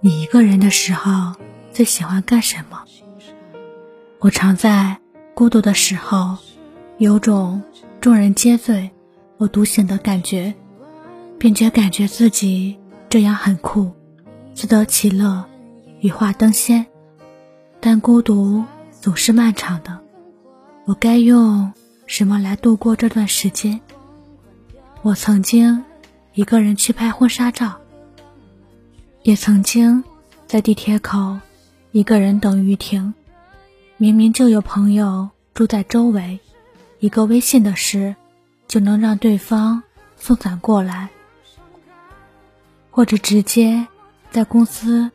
你一个人的时候最喜欢干什么？我常在孤独的时候，有种众人皆醉我独醒的感觉，并且感觉自己这样很酷，自得其乐，羽化登仙。但孤独总是漫长的，我该用什么来度过这段时间？我曾经一个人去拍婚纱照，也曾经在地铁口一个人等雨停。明明就有朋友住在周围，一个微信的事就能让对方送伞过来，或者直接在公司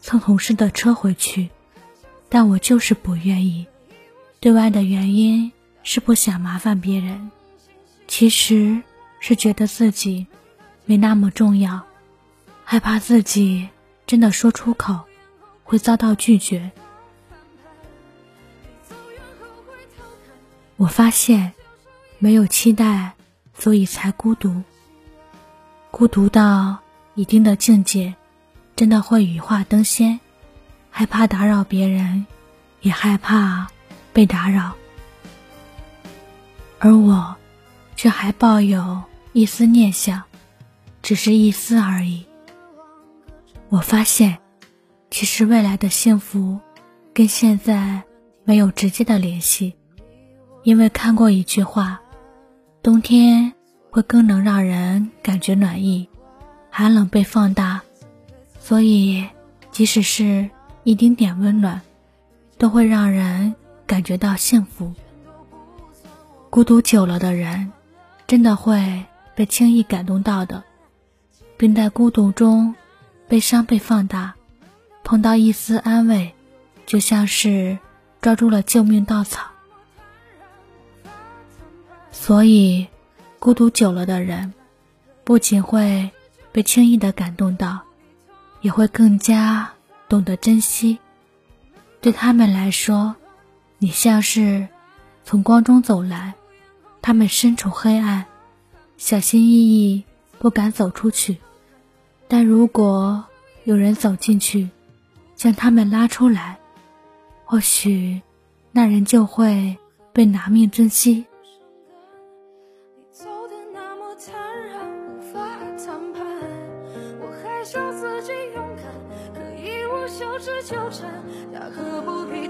蹭同事的车回去。但我就是不愿意，对外的原因是不想麻烦别人，其实是觉得自己没那么重要，害怕自己真的说出口会遭到拒绝。我发现，没有期待，所以才孤独。孤独到一定的境界，真的会羽化登仙。害怕打扰别人，也害怕被打扰，而我却还抱有一丝念想，只是一丝而已。我发现，其实未来的幸福跟现在没有直接的联系，因为看过一句话：冬天会更能让人感觉暖意，寒冷被放大，所以即使是。一丁点温暖，都会让人感觉到幸福。孤独久了的人，真的会被轻易感动到的，并在孤独中，悲伤被放大，碰到一丝安慰，就像是抓住了救命稻草。所以，孤独久了的人，不仅会被轻易的感动到，也会更加。懂得珍惜，对他们来说，你像是从光中走来，他们身处黑暗，小心翼翼不敢走出去。但如果有人走进去，将他们拉出来，或许那人就会被拿命珍惜。笑自己勇敢，可一无休止纠缠，大可不必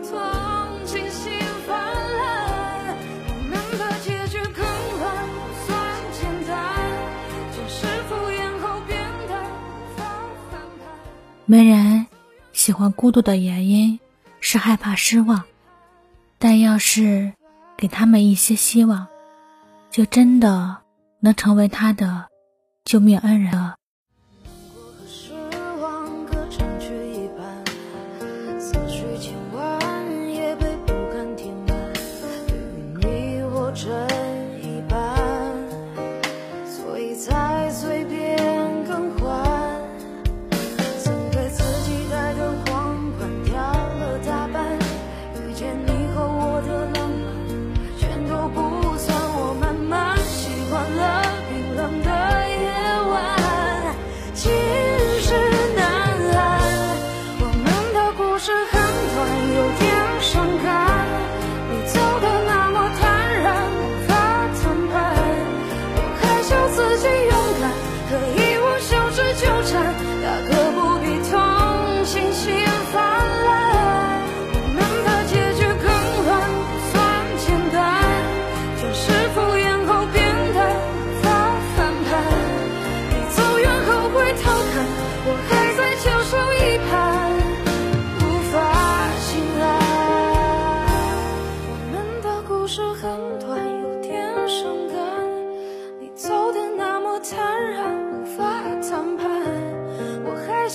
没人喜欢孤独的原因是害怕失望，但要是给他们一些希望，就真的能成为他的救命恩人了。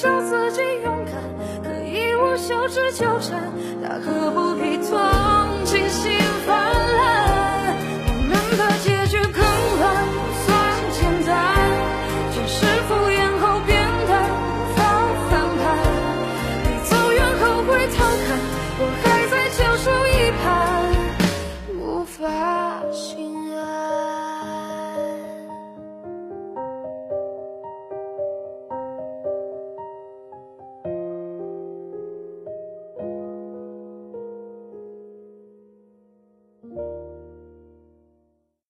笑自己勇敢可以无休止纠缠大可不必同情心。